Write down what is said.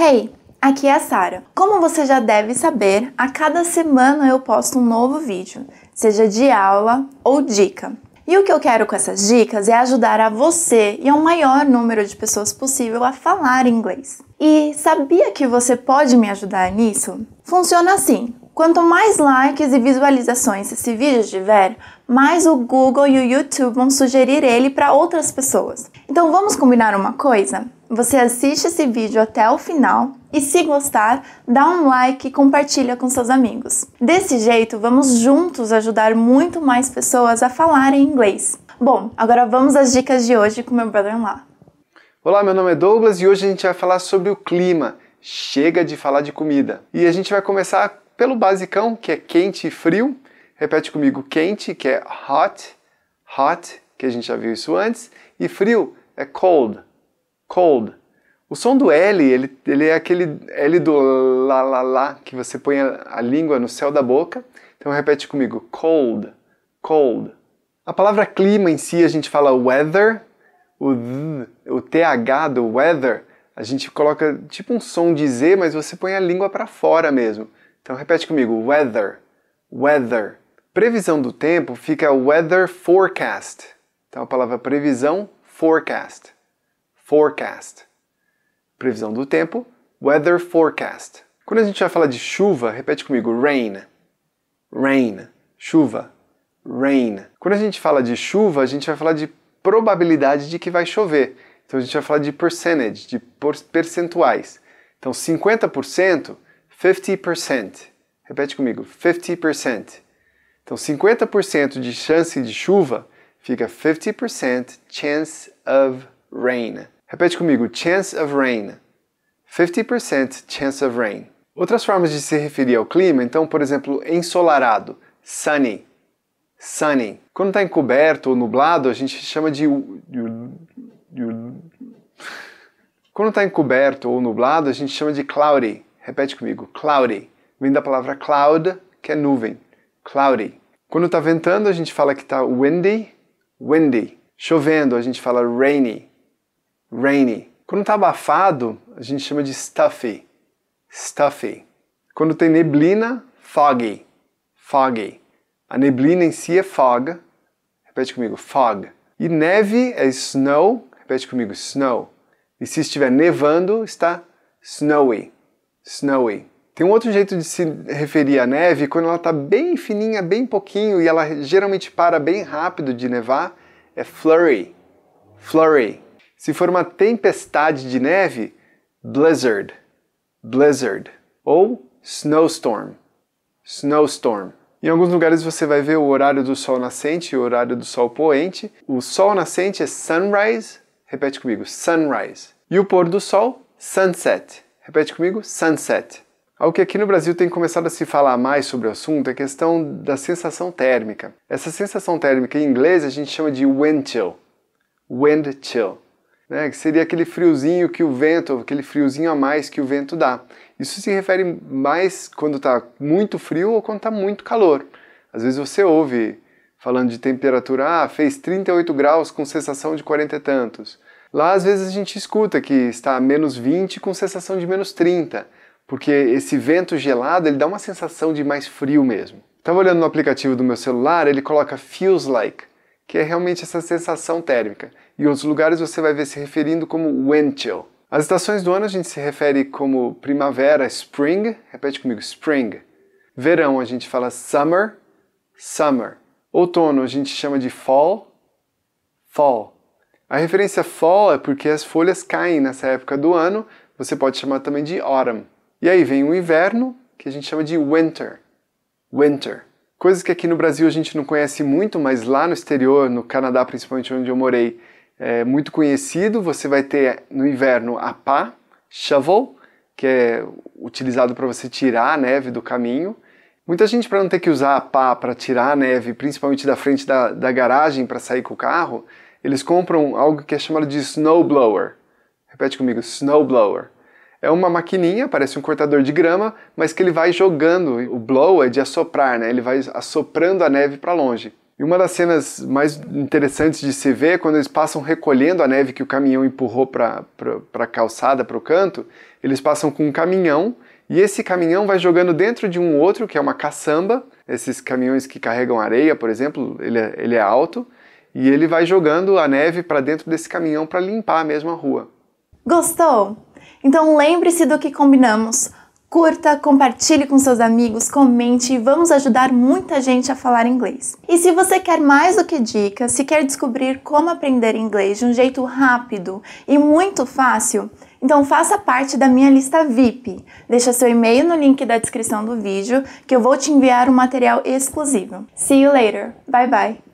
Hey, aqui é a Sara. Como você já deve saber, a cada semana eu posto um novo vídeo, seja de aula ou dica. E o que eu quero com essas dicas é ajudar a você e ao maior número de pessoas possível a falar inglês. E sabia que você pode me ajudar nisso? Funciona assim: quanto mais likes e visualizações esse vídeo tiver, mais o Google e o YouTube vão sugerir ele para outras pessoas. Então vamos combinar uma coisa? Você assiste esse vídeo até o final e se gostar, dá um like e compartilha com seus amigos. Desse jeito, vamos juntos ajudar muito mais pessoas a falarem inglês. Bom, agora vamos às dicas de hoje com meu brother-in-law. Olá, meu nome é Douglas e hoje a gente vai falar sobre o clima. Chega de falar de comida. E a gente vai começar pelo basicão, que é quente e frio. Repete comigo, quente, que é hot, hot, que a gente já viu isso antes, e frio é cold, cold. O som do L, ele, ele é aquele L do lá, lá, lá, que você põe a, a língua no céu da boca. Então repete comigo, cold, cold. A palavra clima em si, a gente fala weather, o, th, o TH do weather, a gente coloca tipo um som de Z, mas você põe a língua para fora mesmo. Então repete comigo, weather, weather. Previsão do tempo fica weather forecast. Então a palavra previsão, forecast, forecast previsão do tempo, weather forecast. Quando a gente vai falar de chuva, repete comigo, rain, rain, chuva, rain. Quando a gente fala de chuva, a gente vai falar de probabilidade de que vai chover. Então a gente vai falar de percentage, de percentuais. Então 50%, 50%. Repete comigo, 50%. Então 50% de chance de chuva fica 50% chance of rain. Repete comigo, chance of rain. 50% chance of rain. Outras formas de se referir ao clima, então, por exemplo, ensolarado, sunny, sunny. Quando está encoberto ou nublado, a gente chama de. Quando está encoberto ou nublado, a gente chama de cloudy. Repete comigo, cloudy. Vem da palavra cloud, que é nuvem. Cloudy. Quando está ventando, a gente fala que está windy, windy. Chovendo, a gente fala rainy rainy. Quando está abafado, a gente chama de stuffy, stuffy. Quando tem neblina, foggy, foggy. A neblina em si é fog, repete comigo, fog. E neve é snow, repete comigo, snow. E se estiver nevando, está snowy, snowy. Tem um outro jeito de se referir à neve quando ela está bem fininha, bem pouquinho, e ela geralmente para bem rápido de nevar, é flurry, flurry. Se for uma tempestade de neve, blizzard, blizzard. Ou snowstorm, snowstorm. Em alguns lugares você vai ver o horário do sol nascente e o horário do sol poente. O sol nascente é sunrise, repete comigo, sunrise. E o pôr do sol, sunset. Repete comigo, sunset. Algo que aqui no Brasil tem começado a se falar mais sobre o assunto é a questão da sensação térmica. Essa sensação térmica em inglês a gente chama de wind chill. Wind chill né, que seria aquele friozinho que o vento, aquele friozinho a mais que o vento dá. Isso se refere mais quando está muito frio ou quando está muito calor. Às vezes você ouve falando de temperatura, ah, fez 38 graus com sensação de 40 e tantos. Lá às vezes a gente escuta que está a menos 20 com sensação de menos 30, porque esse vento gelado ele dá uma sensação de mais frio mesmo. Estava olhando no aplicativo do meu celular, ele coloca feels like, que é realmente essa sensação térmica. Em outros lugares você vai ver se referindo como wind chill. As estações do ano a gente se refere como primavera, spring, repete comigo, spring. Verão a gente fala summer, summer. Outono a gente chama de fall, fall. A referência fall é porque as folhas caem nessa época do ano, você pode chamar também de autumn. E aí vem o inverno, que a gente chama de winter, winter. Coisas que aqui no Brasil a gente não conhece muito, mas lá no exterior, no Canadá principalmente onde eu morei, é muito conhecido. Você vai ter no inverno a pá, shovel, que é utilizado para você tirar a neve do caminho. Muita gente, para não ter que usar a pá para tirar a neve, principalmente da frente da, da garagem para sair com o carro, eles compram algo que é chamado de snowblower. Repete comigo, snowblower. É uma maquininha, parece um cortador de grama, mas que ele vai jogando. O blow é de assoprar, né? Ele vai assoprando a neve para longe. E uma das cenas mais interessantes de se ver é quando eles passam recolhendo a neve que o caminhão empurrou para a calçada, para o canto, eles passam com um caminhão e esse caminhão vai jogando dentro de um outro, que é uma caçamba, esses caminhões que carregam areia, por exemplo, ele é, ele é alto, e ele vai jogando a neve para dentro desse caminhão para limpar a mesma rua. Gostou? Então lembre-se do que combinamos. Curta, compartilhe com seus amigos, comente e vamos ajudar muita gente a falar inglês. E se você quer mais do que dicas, se quer descobrir como aprender inglês de um jeito rápido e muito fácil, então faça parte da minha lista VIP. Deixa seu e-mail no link da descrição do vídeo que eu vou te enviar um material exclusivo. See you later. Bye bye.